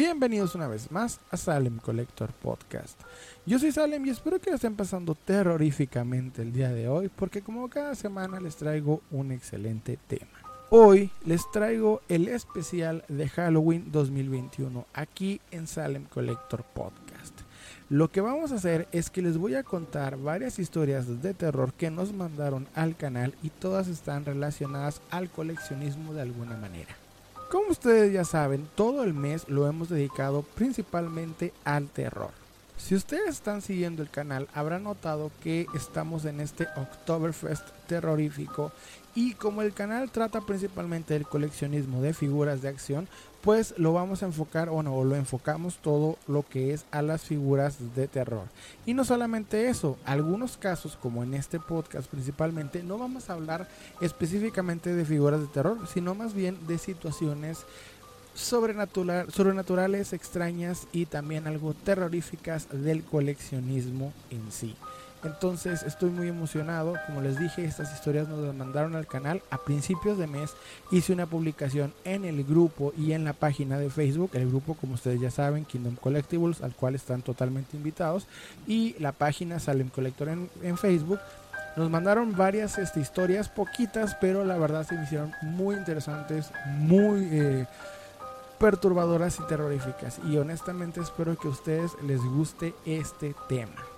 Bienvenidos una vez más a Salem Collector Podcast. Yo soy Salem y espero que estén pasando terroríficamente el día de hoy porque como cada semana les traigo un excelente tema. Hoy les traigo el especial de Halloween 2021 aquí en Salem Collector Podcast. Lo que vamos a hacer es que les voy a contar varias historias de terror que nos mandaron al canal y todas están relacionadas al coleccionismo de alguna manera. Como ustedes ya saben, todo el mes lo hemos dedicado principalmente al terror. Si ustedes están siguiendo el canal, habrán notado que estamos en este Oktoberfest terrorífico y como el canal trata principalmente del coleccionismo de figuras de acción, pues lo vamos a enfocar o no, lo enfocamos todo lo que es a las figuras de terror. Y no solamente eso, algunos casos como en este podcast principalmente no vamos a hablar específicamente de figuras de terror, sino más bien de situaciones sobrenaturales, extrañas y también algo terroríficas del coleccionismo en sí. Entonces estoy muy emocionado, como les dije, estas historias nos las mandaron al canal a principios de mes. Hice una publicación en el grupo y en la página de Facebook, el grupo como ustedes ya saben, Kingdom Collectibles, al cual están totalmente invitados, y la página Salem Collector en, Facebook. Nos mandaron varias este, historias, poquitas, pero la verdad se me hicieron muy interesantes, muy... Eh, perturbadoras y terroríficas. Y honestamente espero que a ustedes les guste este tema.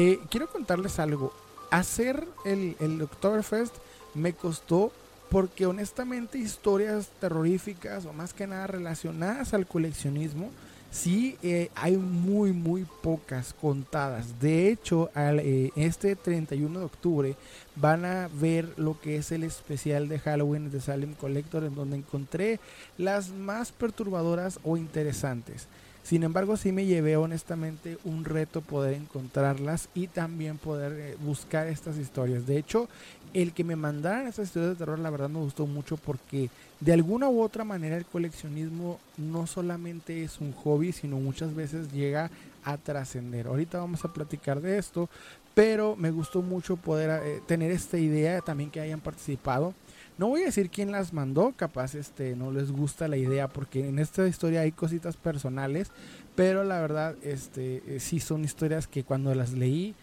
Eh, quiero contarles algo. Hacer el, el Oktoberfest me costó porque honestamente historias terroríficas o más que nada relacionadas al coleccionismo sí eh, hay muy muy pocas contadas. De hecho, eh, este 31 de octubre van a ver lo que es el especial de Halloween de Salem Collector en donde encontré las más perturbadoras o interesantes. Sin embargo, sí me llevé honestamente un reto poder encontrarlas y también poder eh, buscar estas historias. De hecho, el que me mandaran estas historias de terror, la verdad me gustó mucho porque de alguna u otra manera el coleccionismo no solamente es un hobby, sino muchas veces llega a trascender. Ahorita vamos a platicar de esto, pero me gustó mucho poder eh, tener esta idea, también que hayan participado. No voy a decir quién las mandó, capaz este no les gusta la idea porque en esta historia hay cositas personales, pero la verdad este eh, sí son historias que cuando las leí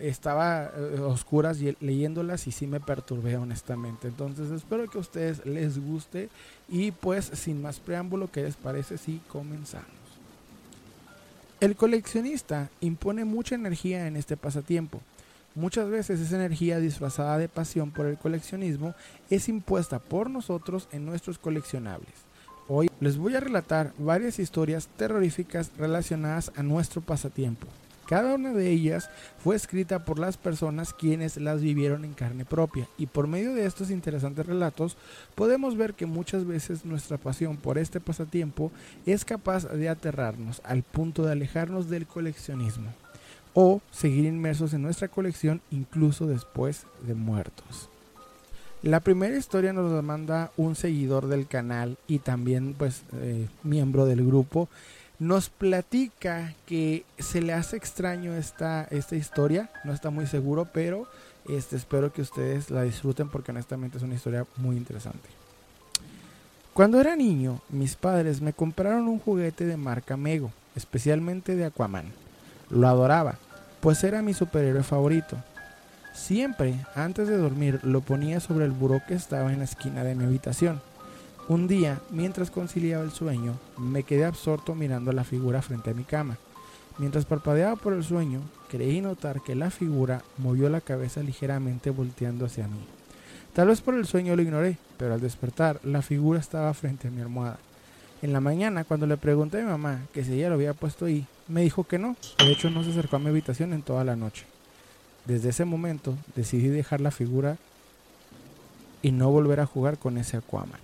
estaba eh, oscuras y leyéndolas y sí me perturbé honestamente. Entonces espero que a ustedes les guste y pues sin más preámbulo, ¿qué les parece si comenzamos? El coleccionista impone mucha energía en este pasatiempo Muchas veces esa energía disfrazada de pasión por el coleccionismo es impuesta por nosotros en nuestros coleccionables. Hoy les voy a relatar varias historias terroríficas relacionadas a nuestro pasatiempo. Cada una de ellas fue escrita por las personas quienes las vivieron en carne propia y por medio de estos interesantes relatos podemos ver que muchas veces nuestra pasión por este pasatiempo es capaz de aterrarnos al punto de alejarnos del coleccionismo o seguir inmersos en nuestra colección incluso después de muertos. La primera historia nos la manda un seguidor del canal y también pues eh, miembro del grupo. Nos platica que se le hace extraño esta, esta historia, no está muy seguro, pero este, espero que ustedes la disfruten porque honestamente es una historia muy interesante. Cuando era niño, mis padres me compraron un juguete de marca Mego, especialmente de Aquaman. Lo adoraba, pues era mi superhéroe favorito. Siempre, antes de dormir, lo ponía sobre el buró que estaba en la esquina de mi habitación. Un día, mientras conciliaba el sueño, me quedé absorto mirando la figura frente a mi cama. Mientras parpadeaba por el sueño, creí notar que la figura movió la cabeza ligeramente volteando hacia mí. Tal vez por el sueño lo ignoré, pero al despertar, la figura estaba frente a mi almohada. En la mañana, cuando le pregunté a mi mamá que si ella lo había puesto ahí, me dijo que no. De hecho, no se acercó a mi habitación en toda la noche. Desde ese momento decidí dejar la figura y no volver a jugar con ese Aquaman.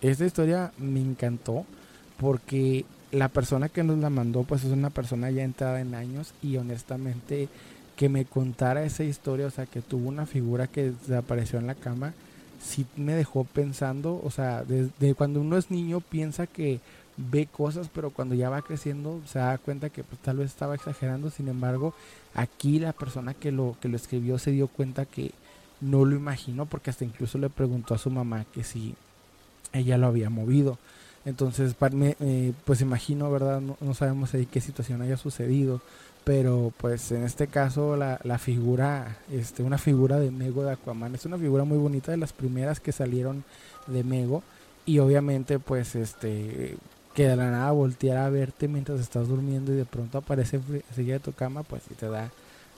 Esta historia me encantó porque la persona que nos la mandó pues es una persona ya entrada en años y honestamente que me contara esa historia, o sea, que tuvo una figura que desapareció en la cama, sí me dejó pensando, o sea, desde cuando uno es niño piensa que ve cosas, pero cuando ya va creciendo se da cuenta que pues, tal vez estaba exagerando, sin embargo, aquí la persona que lo, que lo escribió se dio cuenta que no lo imaginó, porque hasta incluso le preguntó a su mamá que si ella lo había movido. Entonces, eh, pues imagino, ¿verdad? No, sabemos ahí qué situación haya sucedido, pero pues en este caso la, la, figura, este, una figura de Mego de Aquaman, es una figura muy bonita de las primeras que salieron de Mego y obviamente pues este que de la nada voltear a verte mientras estás durmiendo y de pronto aparece enseguida de tu cama, pues sí te da,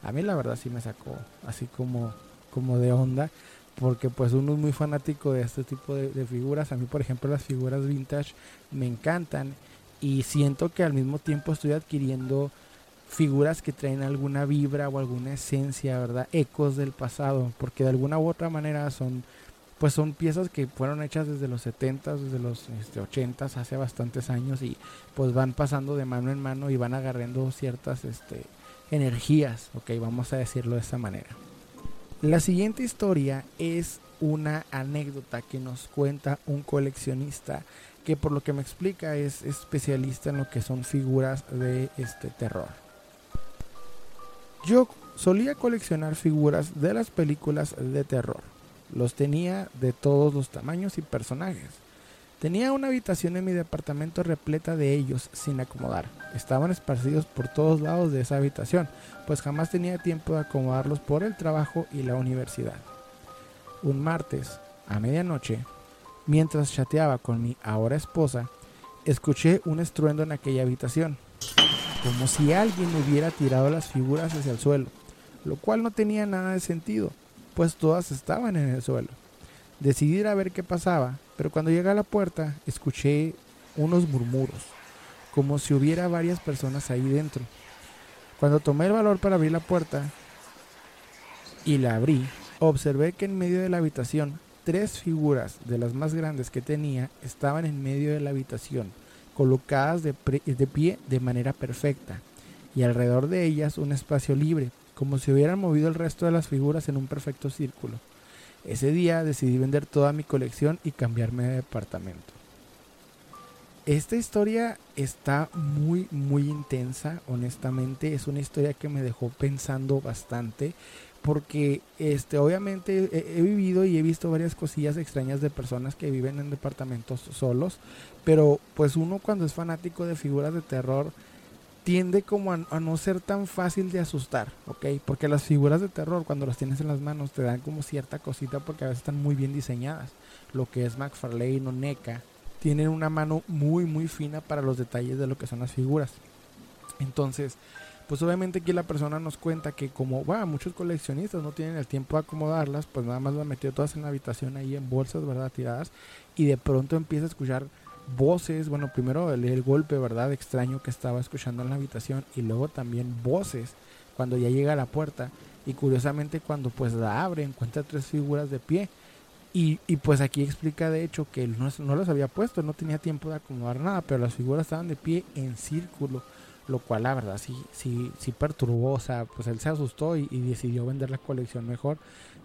a mí la verdad sí me sacó así como, como de onda porque pues uno es muy fanático de este tipo de, figuras. A mí, por ejemplo, las figuras vintage me encantan y siento que al mismo tiempo estoy adquiriendo figuras que traen alguna vibra o alguna esencia, ¿verdad? Ecos del pasado, porque de alguna u otra manera son pues son piezas que fueron hechas desde los 70 desde los este, 80 hace bastantes años y pues van pasando de mano en mano y van agarrando ciertas este, energías, ok, vamos a decirlo de esta manera. La siguiente historia es una anécdota que nos cuenta un coleccionista que por lo que me explica es especialista en lo que son figuras de este terror. Yo solía coleccionar figuras de las películas de terror. Los tenía de todos los tamaños y personajes. Tenía una habitación en mi departamento repleta de ellos sin acomodar. Estaban esparcidos por todos lados de esa habitación, pues jamás tenía tiempo de acomodarlos por el trabajo y la universidad. Un martes, a medianoche, mientras chateaba con mi ahora esposa, escuché un estruendo en aquella habitación, como si alguien hubiera tirado las figuras hacia el suelo, lo cual no tenía nada de sentido, pues todas estaban en el suelo. Decidí ir a ver qué pasaba, pero cuando llegué a la puerta escuché unos murmuros, como si hubiera varias personas ahí dentro. Cuando tomé el valor para abrir la puerta y la abrí, observé que en medio de la habitación tres figuras de las más grandes que tenía estaban en medio de la habitación, colocadas de, pie de manera perfecta, y alrededor de ellas un espacio libre, como si hubieran movido el resto de las figuras en un perfecto círculo. Ese día decidí vender toda mi colección y cambiarme de departamento. Esta historia está muy, muy intensa, honestamente. Es una historia que me dejó pensando bastante. Porque este, obviamente he, he, vivido y he visto varias cosillas extrañas de personas que viven en departamentos solos. Pero pues uno cuando es fanático de figuras de terror tiende como a, no ser tan fácil de asustar, ¿ok? Porque las figuras de terror cuando las tienes en las manos te dan como cierta cosita porque a veces están muy bien diseñadas. Lo que es McFarlane o NECA tienen una mano muy muy fina para los detalles de lo que son las figuras. Entonces, pues obviamente aquí la persona nos cuenta que como va, muchos coleccionistas no tienen el tiempo de acomodarlas, pues nada más las metió todas en la habitación ahí en bolsas, ¿verdad? Tiradas y de pronto empieza a escuchar voces, bueno, primero el, golpe, ¿verdad? Extraño que estaba escuchando en la habitación y luego también voces cuando ya llega a la puerta y curiosamente cuando pues la abre encuentra tres figuras de pie y, y pues aquí explica de hecho que él no, no las había puesto, no tenía tiempo de acomodar nada, pero las figuras estaban de pie en círculo, lo cual la verdad sí, sí, sí perturbó, o sea, pues él se asustó y, y decidió vender la colección mejor,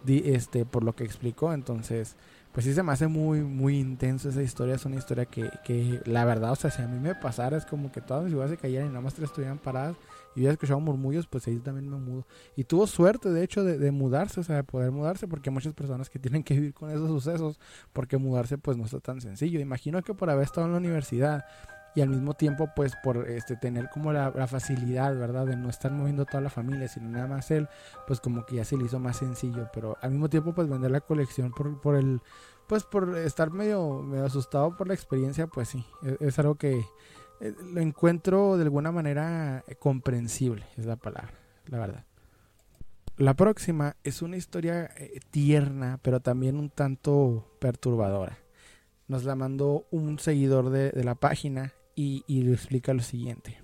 este, por lo que explicó, entonces pues sí se me hace muy, muy intenso esa historia. Es una historia que, que la verdad, o sea, si a mí me pasara, es como que todas mis figuras se cayeran y nada más tres estuvieran paradas y hubiera escuchado murmullos, pues ahí también me mudo. Y tuvo suerte, de hecho, de, de, mudarse, o sea, de poder mudarse, porque hay muchas personas que tienen que vivir con esos sucesos, porque mudarse, pues no está tan sencillo. Imagino que por haber estado en la universidad y al mismo tiempo, pues por este tener como la, facilidad, ¿verdad? De no estar moviendo toda la familia, sino nada más él, pues como que ya se le hizo más sencillo. Pero al mismo tiempo, pues vender la colección por, por el pues por estar medio, medio asustado por la experiencia, pues sí, es, es algo que eh, lo encuentro de alguna manera eh, comprensible, es la palabra, la verdad. La próxima es una historia eh, tierna, pero también un tanto perturbadora. Nos la mandó un seguidor de, de la página y, le explica lo siguiente.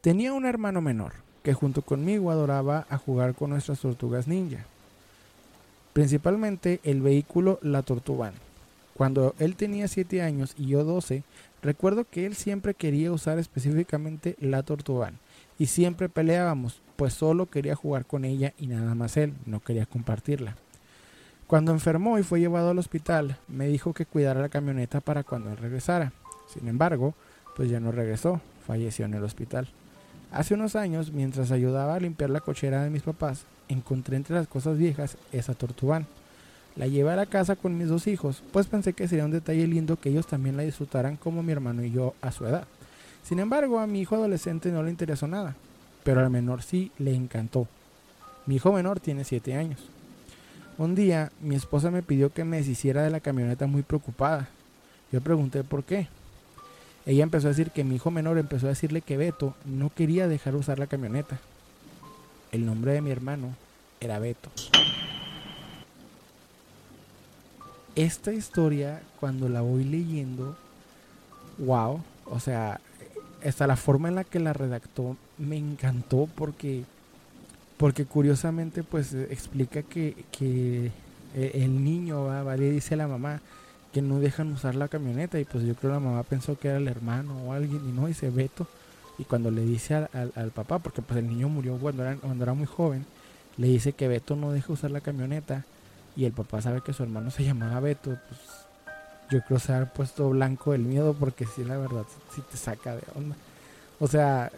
Tenía un hermano menor que junto conmigo adoraba a jugar con nuestras tortugas ninja principalmente el vehículo La Tortugan. Cuando él tenía 7 años y yo 12, recuerdo que él siempre quería usar específicamente La Tortugan y siempre peleábamos, pues solo quería jugar con ella y nada más él, no quería compartirla. Cuando enfermó y fue llevado al hospital, me dijo que cuidara la camioneta para cuando él regresara. Sin embargo, pues ya no regresó, falleció en el hospital. Hace unos años, mientras ayudaba a limpiar la cochera de mis papás, encontré entre las cosas viejas esa tortugán, La llevé a la casa con mis dos hijos, pues pensé que sería un detalle lindo que ellos también la disfrutaran como mi hermano y yo a su edad. Sin embargo, a mi hijo adolescente no le interesó nada, pero al menor sí le encantó. Mi hijo menor tiene 7 años. Un día mi esposa me pidió que me deshiciera de la camioneta muy preocupada. Yo pregunté por qué. Ella empezó a decir que mi hijo menor empezó a decirle que Beto no quería dejar usar la camioneta. El nombre de mi hermano era Beto. esta historia, cuando la voy leyendo, wow, o sea, hasta la forma en la que la redactó me encantó porque, porque curiosamente pues explica que, que e, el niño va, va, le dice a la mamá que no dejan usar la camioneta y pues yo creo que la mamá pensó que era el hermano o alguien y no dice Beto y cuando le dice al, al, papá porque pues el niño murió cuando era, cuando era muy joven le dice que Beto no deja usar la camioneta y el papá sabe que su hermano se llamaba Beto, pues yo creo se ha puesto blanco el miedo porque sí, la verdad, sí te saca de onda. O sea,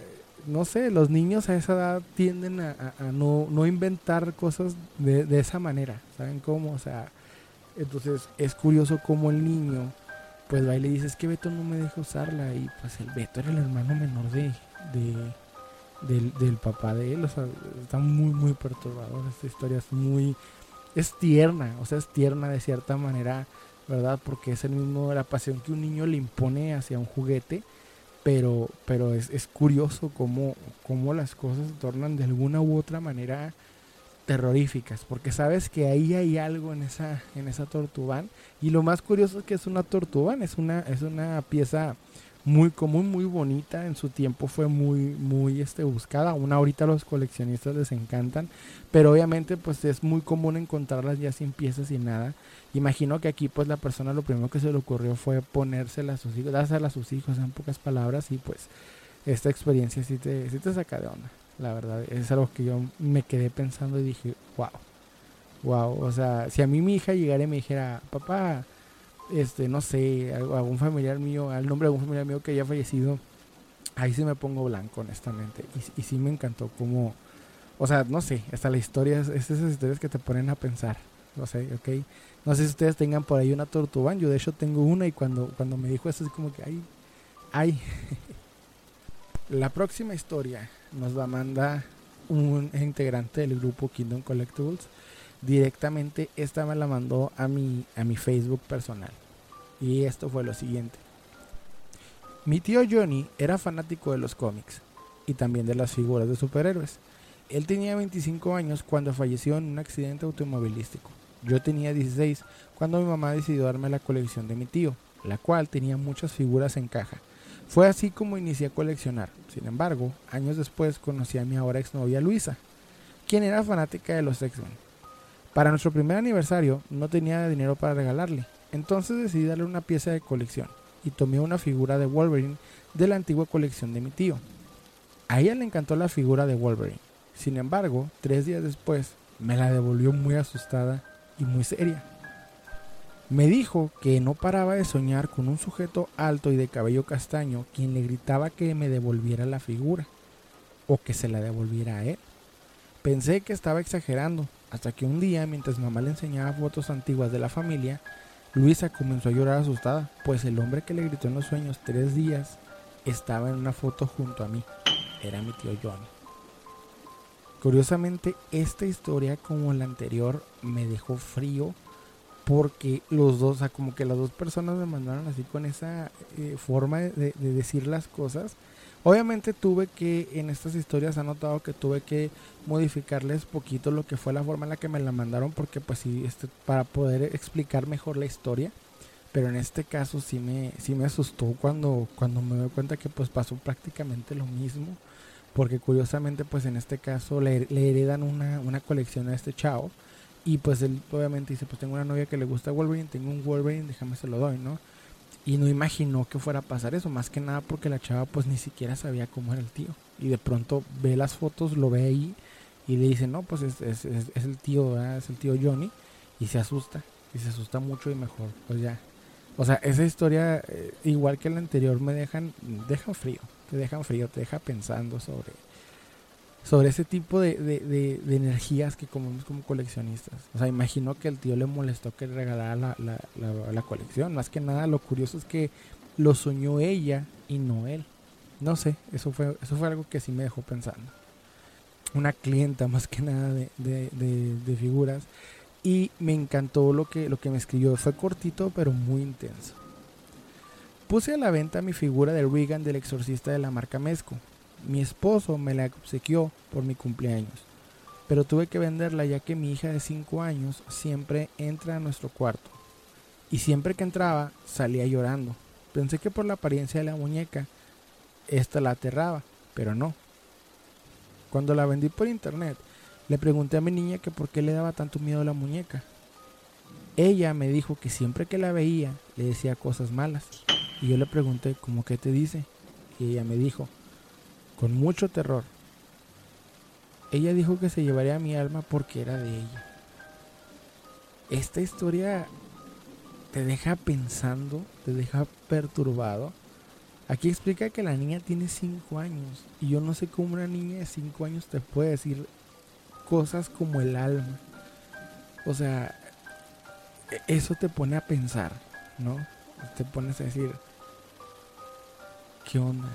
no sé, los niños a esa edad tienden a, no, no, inventar cosas de, de, esa manera, ¿saben cómo? O sea, entonces es curioso cómo el niño, pues va y le dice, es que Beto no me deja usarla y pues el Beto era el hermano menor de, de del, del, papá de él, o sea, está muy, muy perturbador, esta historia. Es muy es tierna, o sea, es tierna de cierta manera, ¿verdad? Porque es el mismo la pasión que un niño le impone hacia un juguete, pero, pero es, es curioso cómo, cómo las cosas se tornan de alguna u otra manera terroríficas, porque sabes que ahí hay algo en esa, en esa tortuban, y lo más curioso es que es una tortuban, es una, es una pieza muy común, muy bonita. En su tiempo fue muy, muy este, buscada. Aún ahorita los coleccionistas les encantan. Pero obviamente pues es muy común encontrarlas ya sin piezas sin nada. Imagino que aquí pues la persona lo primero que se le ocurrió fue ponérselas a sus hijos, dárselas a sus hijos en pocas palabras. Y pues esta experiencia sí te, sí te saca de onda. La verdad, es algo que yo me quedé pensando y dije, wow. Wow, o sea, si a mí mi hija llegara y me dijera, papá, este, no sé, algún familiar mío, al nombre de algún familiar mío que haya fallecido, ahí sí me pongo blanco, honestamente. Y, y sí me encantó como, o sea, no sé, hasta la historia, es esas historias que te ponen a pensar, no sé, ok. No sé si ustedes tengan por ahí una tortuga, yo de hecho tengo una y cuando, cuando me dijo eso es como que, ay, ay. la próxima historia nos la manda un integrante del grupo Kingdom Collectibles directamente esta me la mandó a mi, a mi Facebook personal. Y esto fue lo siguiente. Mi tío Johnny era fanático de los cómics y también de las figuras de superhéroes. Él tenía 25 años cuando falleció en un accidente automovilístico. Yo tenía 16 cuando mi mamá decidió darme la colección de mi tío, la cual tenía muchas figuras en caja. Fue así como inicié a coleccionar. Sin embargo, años después conocí a mi ahora exnovia Luisa, quien era fanática de los X-Men para nuestro primer aniversario no tenía dinero para regalarle, entonces decidí darle una pieza de colección y tomé una figura de Wolverine de la antigua colección de mi tío. A ella le encantó la figura de Wolverine, sin embargo, tres días después me la devolvió muy asustada y muy seria. Me dijo que no paraba de soñar con un sujeto alto y de cabello castaño quien le gritaba que me devolviera la figura o que se la devolviera a él. Pensé que estaba exagerando, hasta que un día, mientras mamá le enseñaba fotos antiguas de la familia, Luisa comenzó a llorar asustada, pues el hombre que le gritó en los sueños tres días estaba en una foto junto a mí. Era mi tío Johnny. Curiosamente, esta historia como la anterior me dejó frío porque los dos, o sea, como que las dos personas me mandaron así con esa eh, forma de, de decir las cosas Obviamente tuve que, en estas historias ha notado que tuve que modificarles poquito lo que fue la forma en la que me la mandaron porque pues sí, este, para poder explicar mejor la historia. Pero en este caso sí me, sí me asustó cuando, cuando me doy cuenta que pues pasó prácticamente lo mismo. Porque curiosamente pues en este caso le, le heredan una, una colección a este chavo. Y pues él obviamente dice, pues tengo una novia que le gusta Wolverine, tengo un Wolverine, déjame se lo doy, ¿no? Y no imaginó que fuera a pasar eso, más que nada porque la chava pues ni siquiera sabía cómo era el tío. Y de pronto ve las fotos, lo ve ahí y le dice, no, pues es, es, es, el tío, es el tío Johnny. Y se asusta, y se asusta mucho y mejor, pues ya. O sea, esa historia, eh, igual que la anterior, me dejan, dejan frío, te dejan frío, te deja pensando sobre, sobre ese tipo de, de, energías que comemos como coleccionistas. O sea, imagino que el tío le molestó que regalara la, la, la, colección. Más que nada, lo curioso es que lo soñó ella y no él. No sé, eso fue, eso fue algo que sí me dejó pensando. Una clienta más que nada de, de figuras. Y me encantó lo que, lo que me escribió. Fue cortito, pero muy intenso. Puse a la venta mi figura de Regan del exorcista de la marca Mezco. Mi esposo me la obsequió por mi cumpleaños, pero tuve que venderla ya que mi hija de 5 años siempre entra a nuestro cuarto. Y siempre que entraba salía llorando. Pensé que por la apariencia de la muñeca, esta la aterraba, pero no. Cuando la vendí por internet, le pregunté a mi niña que por qué le daba tanto miedo a la muñeca. Ella me dijo que siempre que la veía le decía cosas malas. Y yo le pregunté, ¿cómo qué te dice? Y ella me dijo, con mucho terror. Ella dijo que se llevaría mi alma porque era de ella. Esta historia te deja pensando, te deja perturbado. Aquí explica que la niña tiene 5 años y yo no sé cómo una niña de 5 años te puede decir cosas como el alma. O sea, e-, eso te pone a pensar, ¿no? Te pones a decir, ¿qué onda?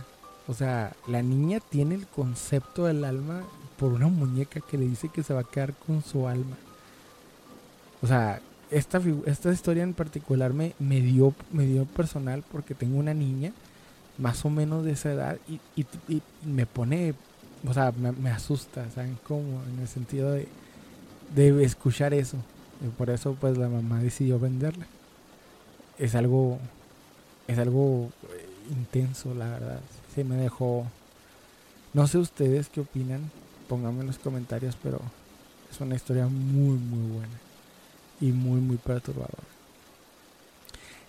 O sea, la niña tiene el concepto del alma por una muñeca que le dice que se va a quedar con su alma. O sea, esta, esta historia en particular me, me, dio, me dio personal porque tengo una niña más o menos de esa edad y, y, me pone, o sea, me, asusta, ¿saben cómo? En el sentido de, de escuchar eso. Y por eso pues la mamá decidió venderla. Es algo, es algo intenso, la verdad se me dejó. No sé ustedes qué opinan, pónganme en los comentarios, pero es una historia muy, muy buena y muy, muy perturbadora.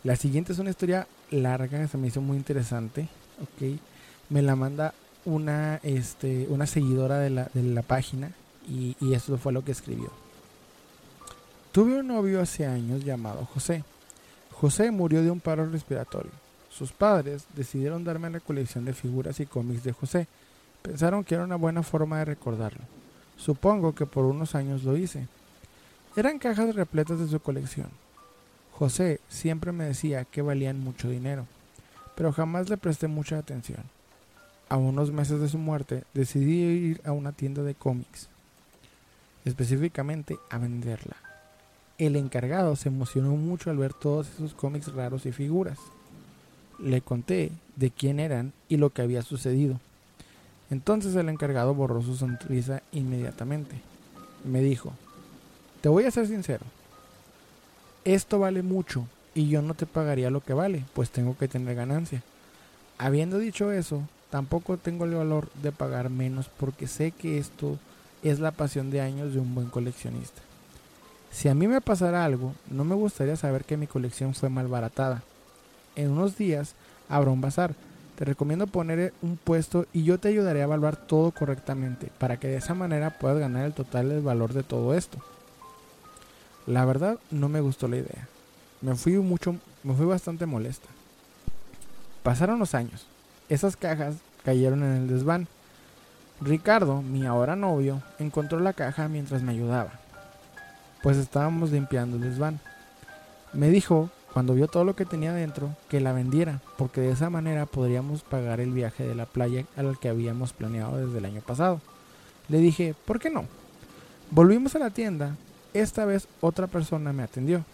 La siguiente es una historia larga, se me hizo muy interesante, ok. Me la manda una, este, una seguidora de la, de la página y, y eso fue lo que escribió. Tuve un novio hace años llamado José. José murió de un paro respiratorio. Sus padres decidieron darme la colección de figuras y cómics de José. Pensaron que era una buena forma de recordarlo. Supongo que por unos años lo hice. Eran cajas repletas de su colección. José siempre me decía que valían mucho dinero, pero jamás le presté mucha atención. A unos meses de su muerte decidí ir a una tienda de cómics, específicamente a venderla. El encargado se emocionó mucho al ver todos esos cómics raros y figuras. Le conté de quién eran y lo que había sucedido. Entonces el encargado borró su sonrisa inmediatamente. Me dijo, te voy a ser sincero, esto vale mucho y yo no te pagaría lo que vale, pues tengo que tener ganancia. Habiendo dicho eso, tampoco tengo el valor de pagar menos porque sé que esto es la pasión de años de un buen coleccionista. Si a mí me pasara algo, no me gustaría saber que mi colección fue malbaratada en unos días habrá un bazar. Te recomiendo poner un puesto y yo te ayudaré a evaluar todo correctamente para que de esa manera puedas ganar el total del valor de todo esto. La verdad no me gustó la idea. Me fui mucho, me fui bastante molesta. Pasaron los años. Esas cajas cayeron en el desván. Ricardo, mi ahora novio, encontró la caja mientras me ayudaba. Pues estábamos limpiando el desván. Me dijo cuando vio todo lo que tenía dentro, que la vendiera, porque de esa manera podríamos pagar el viaje de la playa al que habíamos planeado desde el año pasado. Le dije, ¿por qué no? Volvimos a la tienda, esta vez otra persona me atendió.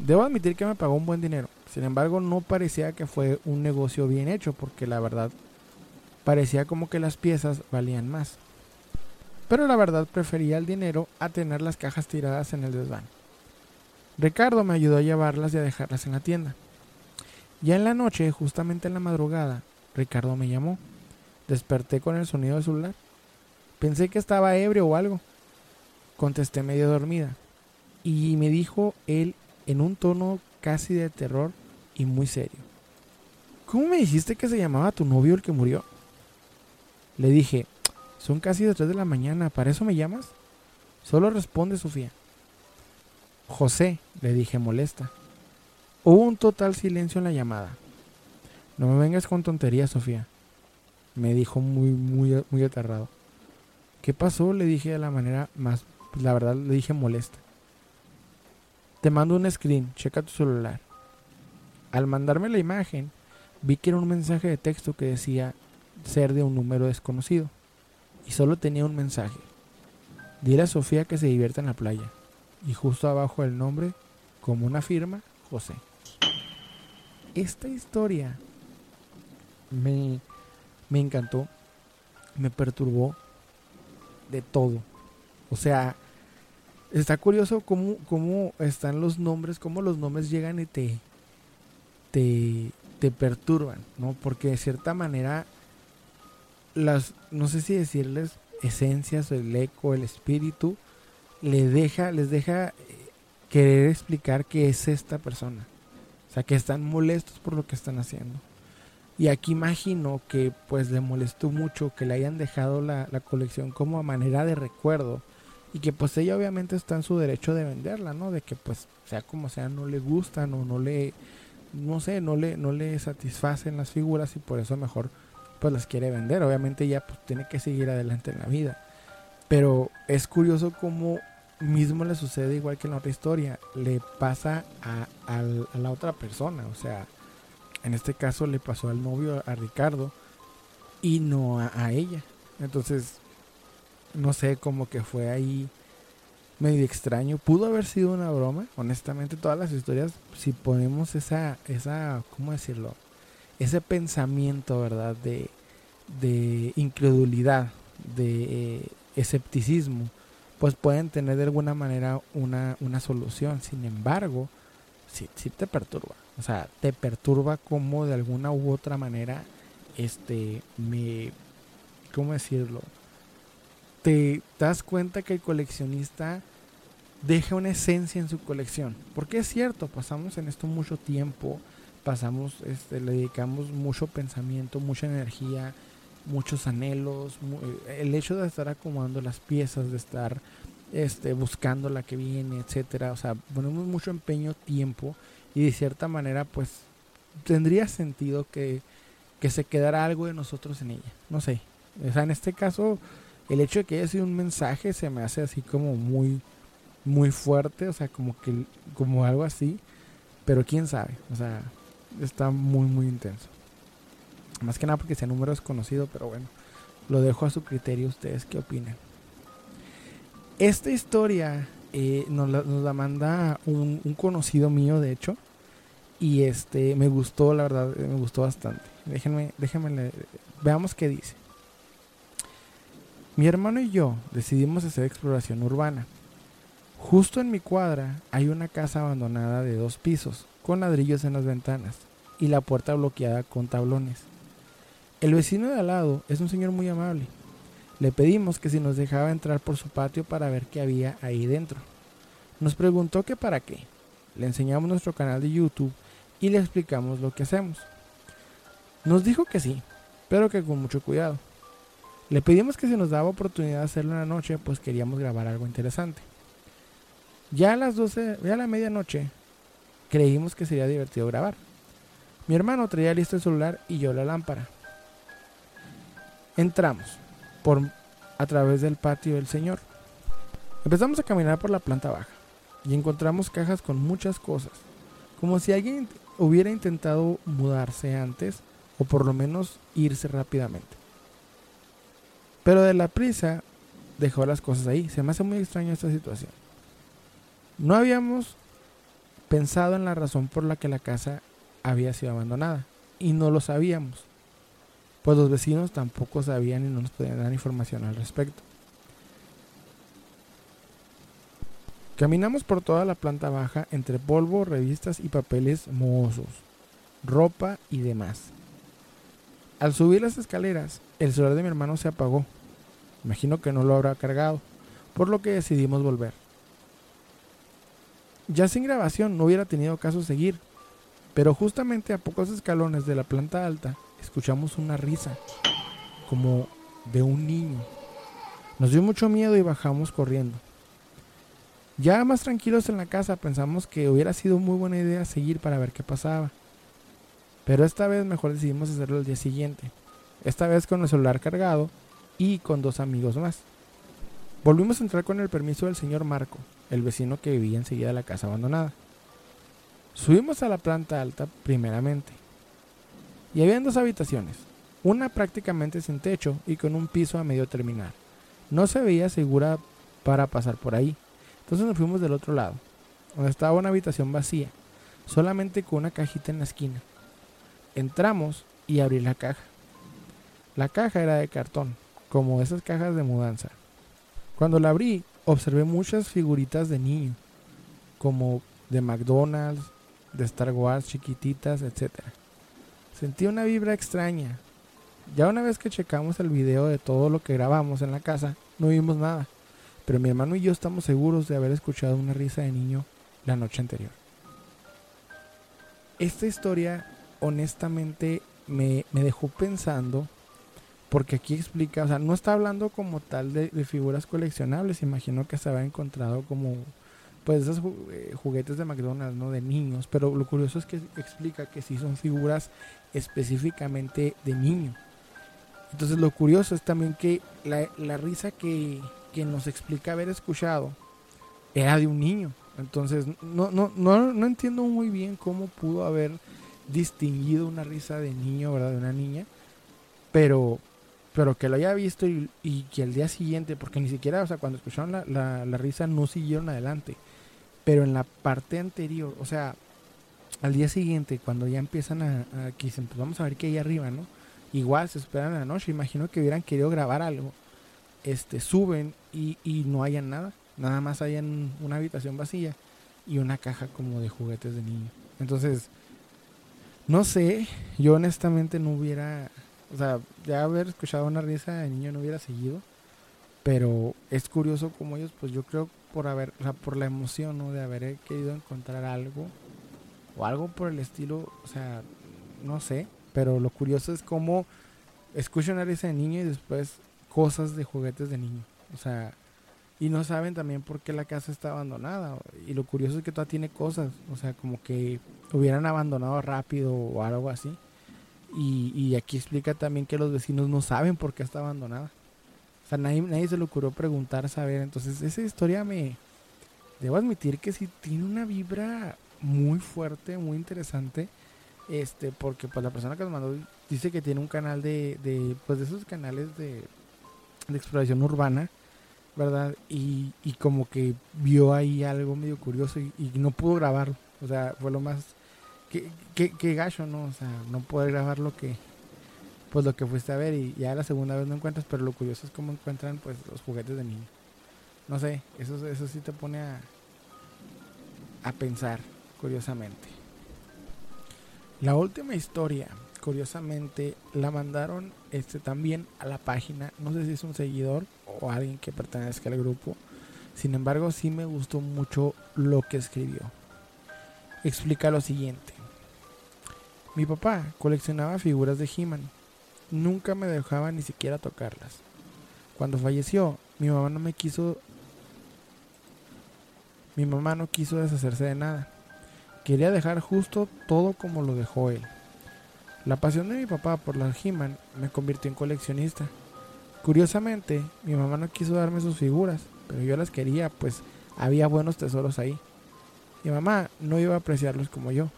Debo admitir que me pagó un buen dinero, sin embargo no parecía que fue un negocio bien hecho, porque la verdad parecía como que las piezas valían más. Pero la verdad prefería el dinero a tener las cajas tiradas en el desván. Ricardo me ayudó a llevarlas y a dejarlas en la tienda. Ya en la noche, justamente en la madrugada, Ricardo me llamó. Desperté con el sonido del celular. Pensé que estaba ebrio o algo. Contesté medio dormida. Y me dijo él en un tono casi de terror y muy serio. ¿Cómo me dijiste que se llamaba tu novio el que murió? Le dije, son casi las 3 de la mañana, ¿para eso me llamas? Solo responde Sofía. José, le dije molesta. Hubo un total silencio en la llamada. No me vengas con tonterías, Sofía, me dijo muy, muy, muy aterrado. ¿Qué pasó? Le dije de la manera más, pues, la verdad le dije molesta. Te mando un screen, checa tu celular. Al mandarme la imagen, vi que era un mensaje de texto que decía ser de un número desconocido. Y solo tenía un mensaje. Dile a Sofía que se divierta en la playa. Y justo abajo el nombre, como una firma, José. Esta historia me, me encantó, me perturbó de todo. O sea, está curioso cómo, cómo están los nombres, cómo los nombres llegan y te, te, te perturban, ¿no? Porque de cierta manera, las, no sé si decirles esencias, el eco, el espíritu, le deja, les deja eh, querer explicar qué es esta persona. O sea, que están molestos por lo que están haciendo. Y aquí imagino que pues le molestó mucho que le hayan dejado la, la, colección como a manera de recuerdo. Y que pues ella obviamente está en su derecho de venderla, ¿no? De que pues sea como sea no le gustan o no le, no sé, no le, no le satisfacen las figuras y por eso mejor pues las quiere vender. Obviamente ella pues tiene que seguir adelante en la vida. Pero es curioso cómo mismo le sucede igual que en la otra historia. Le pasa a, la otra persona. O sea, en este caso le pasó al novio, a Ricardo, y no a, a ella. Entonces, no sé, como que fue ahí medio extraño. Pudo haber sido una broma. Honestamente, todas las historias, si ponemos esa, esa, ¿cómo decirlo? Ese pensamiento, ¿verdad? De, de incredulidad, de escepticismo, pues pueden tener de alguna manera una, una solución. Sin embargo, sí, sí te perturba. O sea, te perturba como de alguna u otra manera, este, me, ¿cómo decirlo? Te das cuenta que el coleccionista deja una esencia en su colección. Porque es cierto, pasamos en esto mucho tiempo, pasamos, este, le dedicamos mucho pensamiento, mucha energía, muchos anhelos, el hecho de estar acomodando las piezas, de estar este, buscando la que viene, etcétera. O sea, ponemos mucho empeño, tiempo y de cierta manera pues tendría sentido que, que se quedara algo de nosotros en ella. No sé. O sea, en este caso, el hecho de que haya sido un mensaje se me hace así como muy, muy fuerte, o sea, como que, como algo así. Pero quién sabe, o sea, está muy, muy intenso. Más que nada porque sea número desconocido, pero bueno, lo dejo a su criterio. ¿Ustedes qué opinan? Esta historia eh, nos, la, manda un, un, conocido mío, de hecho. Y este me gustó, la verdad, me gustó bastante. Déjenme, déjenme, veamos qué dice. Mi hermano y yo decidimos hacer exploración urbana. Justo en mi cuadra hay una casa abandonada de dos pisos, con ladrillos en las ventanas y la puerta bloqueada con tablones. El vecino de al lado es un señor muy amable le pedimos que si nos dejaba entrar por su patio para ver qué había ahí dentro. Nos preguntó que para qué. Le enseñamos nuestro canal de YouTube y le explicamos lo que hacemos. Nos dijo que sí, pero que con mucho cuidado. Le pedimos que si nos daba oportunidad de hacerlo en la noche, pues queríamos grabar algo interesante. Ya a las 12, ya a la medianoche, creímos que sería divertido grabar. Mi hermano traía listo el celular y yo la lámpara. Entramos por, a través del patio del Señor. Empezamos a caminar por la planta baja y encontramos cajas con muchas cosas, como si alguien hubiera intentado mudarse antes o por lo menos irse rápidamente. Pero de la prisa dejó las cosas ahí. Se me hace muy extraño esta situación. No habíamos pensado en la razón por la que la casa había sido abandonada y no lo sabíamos pues los vecinos tampoco sabían y no nos podían dar información al respecto. Caminamos por toda la planta baja entre polvo, revistas y papeles mohosos, ropa y demás. Al subir las escaleras, el celular de mi hermano se apagó. Imagino que no lo habrá cargado, por lo que decidimos volver. Ya sin grabación no hubiera tenido caso seguir, pero justamente a pocos escalones de la planta alta escuchamos una risa, como de un niño. Nos dio mucho miedo y bajamos corriendo. Ya más tranquilos en la casa pensamos que hubiera sido muy buena idea seguir para ver qué pasaba. Pero esta vez mejor decidimos hacerlo el día siguiente. Esta vez con el celular cargado y con dos amigos más. Volvimos a entrar con el permiso del señor Marco, el vecino que vivía enseguida de la casa abandonada. Subimos a la planta alta primeramente. Y habían dos habitaciones, una prácticamente sin techo y con un piso a medio terminar. No se veía segura para pasar por ahí. Entonces nos fuimos del otro lado, donde estaba una habitación vacía, solamente con una cajita en la esquina. Entramos y abrí la caja. La caja era de cartón, como esas cajas de mudanza. Cuando la abrí, observé muchas figuritas de niño, como de McDonald's, de Star Wars chiquititas, etc. Sentí una vibra extraña. Ya una vez que checamos el video de todo lo que grabamos en la casa, no vimos nada. Pero mi hermano y yo estamos seguros de haber escuchado una risa de niño la noche anterior. Esta historia honestamente me, dejó pensando porque aquí explica, o sea, no está hablando como tal de, figuras coleccionables, imagino que se había encontrado como pues esos eh, juguetes de McDonald's, ¿no? De niños, pero lo curioso es que explica que sí son figuras específicamente de niño. Entonces lo curioso es también que la, risa que, que, nos explica haber escuchado era de un niño. Entonces no, no, no, no entiendo muy bien cómo pudo haber distinguido una risa de niño, ¿verdad? De una niña. Pero, pero que lo haya visto y, que al día siguiente, porque ni siquiera, o sea, cuando escucharon la, la risa no siguieron adelante pero en la parte anterior, o sea, al día siguiente, cuando ya empiezan a, a que pues vamos a ver qué hay arriba, ¿no? Igual se esperan la noche, imagino que hubieran querido grabar algo. Este, suben y, y no hayan nada, nada más hayan una habitación vacía y una caja como de juguetes de niño. Entonces, no sé, yo honestamente no hubiera, o sea, ya haber escuchado una risa de niño no hubiera seguido, pero es curioso como ellos, pues yo creo por haber, por la emoción, ¿no? De haber querido encontrar algo o algo por el estilo, o sea, no sé, pero lo curioso es cómo escuchan una risa de niño y después cosas de juguetes de niño, o sea, y no saben también por qué la casa está abandonada y lo curioso es que todavía tiene cosas, o sea, como que hubieran abandonado rápido o algo así. Y, y aquí explica también que los vecinos no saben por qué está abandonada. O sea, nadie, se le ocurrió preguntar, saber. Entonces, esa historia me. Debo admitir que sí tiene una vibra muy fuerte, muy interesante. Este, porque pues la persona que nos mandó dice que tiene un canal de, de pues de esos canales de, de exploración urbana, ¿verdad? Y, y, como que vio ahí algo medio curioso y, no pudo grabarlo. O sea, fue lo más que, que, que gacho, ¿no? O sea, no poder grabar lo que, pues lo que fuiste a ver y ya la segunda vez no encuentras, pero lo curioso es cómo encuentran pues los juguetes de niño. No sé, eso, eso sí te pone a, a pensar, curiosamente. La última historia, curiosamente, la mandaron este también a la página, no sé si es un seguidor o alguien que pertenezca al grupo. Sin embargo, sí me gustó mucho lo que escribió. Explica lo siguiente. Mi papá coleccionaba figuras de He-Man nunca me dejaba ni siquiera tocarlas. Cuando falleció, mi mamá no me quiso mi mamá no quiso deshacerse de nada. Quería dejar justo todo como lo dejó él. La pasión de mi papá por las He-Man me convirtió en coleccionista. Curiosamente, mi mamá no quiso darme sus figuras, pero yo las quería, pues había buenos tesoros ahí. Mi mamá no iba a apreciarlos como yo.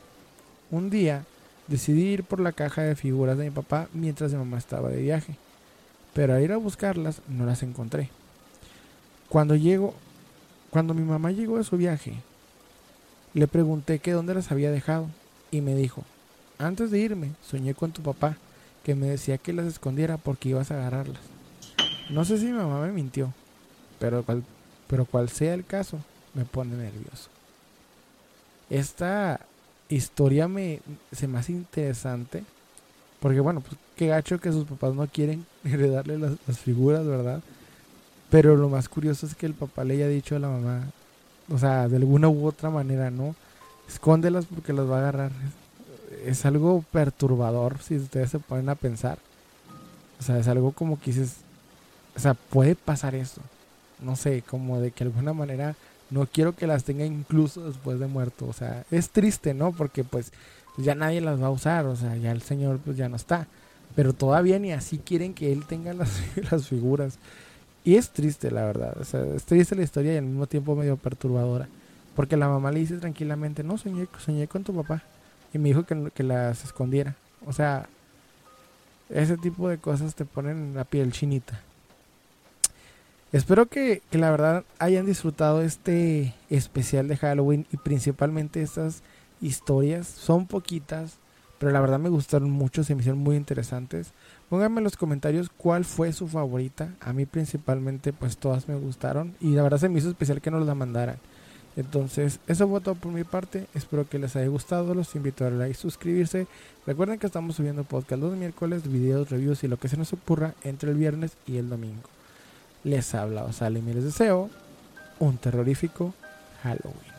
Un día Decidí ir por la caja de figuras de mi papá mientras mi mamá estaba de viaje, pero al ir a buscarlas no las encontré. Cuando llego, cuando mi mamá llegó de su viaje, le pregunté que dónde las había dejado y me dijo, antes de irme soñé con tu papá que me decía que las escondiera porque ibas a agarrarlas. No sé si mi mamá me mintió, pero pero cual sea el caso, me pone nervioso. Esta historia me se me hace interesante. Porque bueno, pues qué gacho que sus papás no quieren heredarle las, figuras, ¿verdad? Pero lo más curioso es que el papá le haya dicho a la mamá, o sea, de alguna u otra manera, ¿no? Escóndelas porque las va a agarrar. Es algo perturbador si ustedes se ponen a pensar. O sea, es algo como que dices, o sea, puede pasar esto. No sé, como de que alguna manera no quiero que las tenga incluso después de muerto. O sea, es triste, ¿no? Porque pues ya nadie las va a usar, o sea, ya el señor pues ya no está. Pero todavía ni así quieren que él tenga las, las figuras. Y es triste, la verdad. O sea, es triste la historia y al mismo tiempo medio perturbadora. Porque la mamá le dice tranquilamente, no, soñé, soñé con tu papá. Y me dijo que, que las escondiera. O sea, ese tipo de cosas te ponen la piel chinita. Espero que, que, la verdad hayan disfrutado este especial de Halloween y principalmente estas historias. Son poquitas, pero la verdad me gustaron mucho, se me hicieron muy interesantes. Pónganme en los comentarios cuál fue su favorita. A mí principalmente pues todas me gustaron y la verdad se me hizo especial que nos la mandaran. Entonces, eso fue todo por mi parte. Espero que les haya gustado. Los invito a darle like suscribirse. Recuerden que estamos subiendo podcast los miércoles, videos, reviews y lo que se nos ocurra entre el viernes y el domingo. Les habla Osale y les deseo un terrorífico Halloween.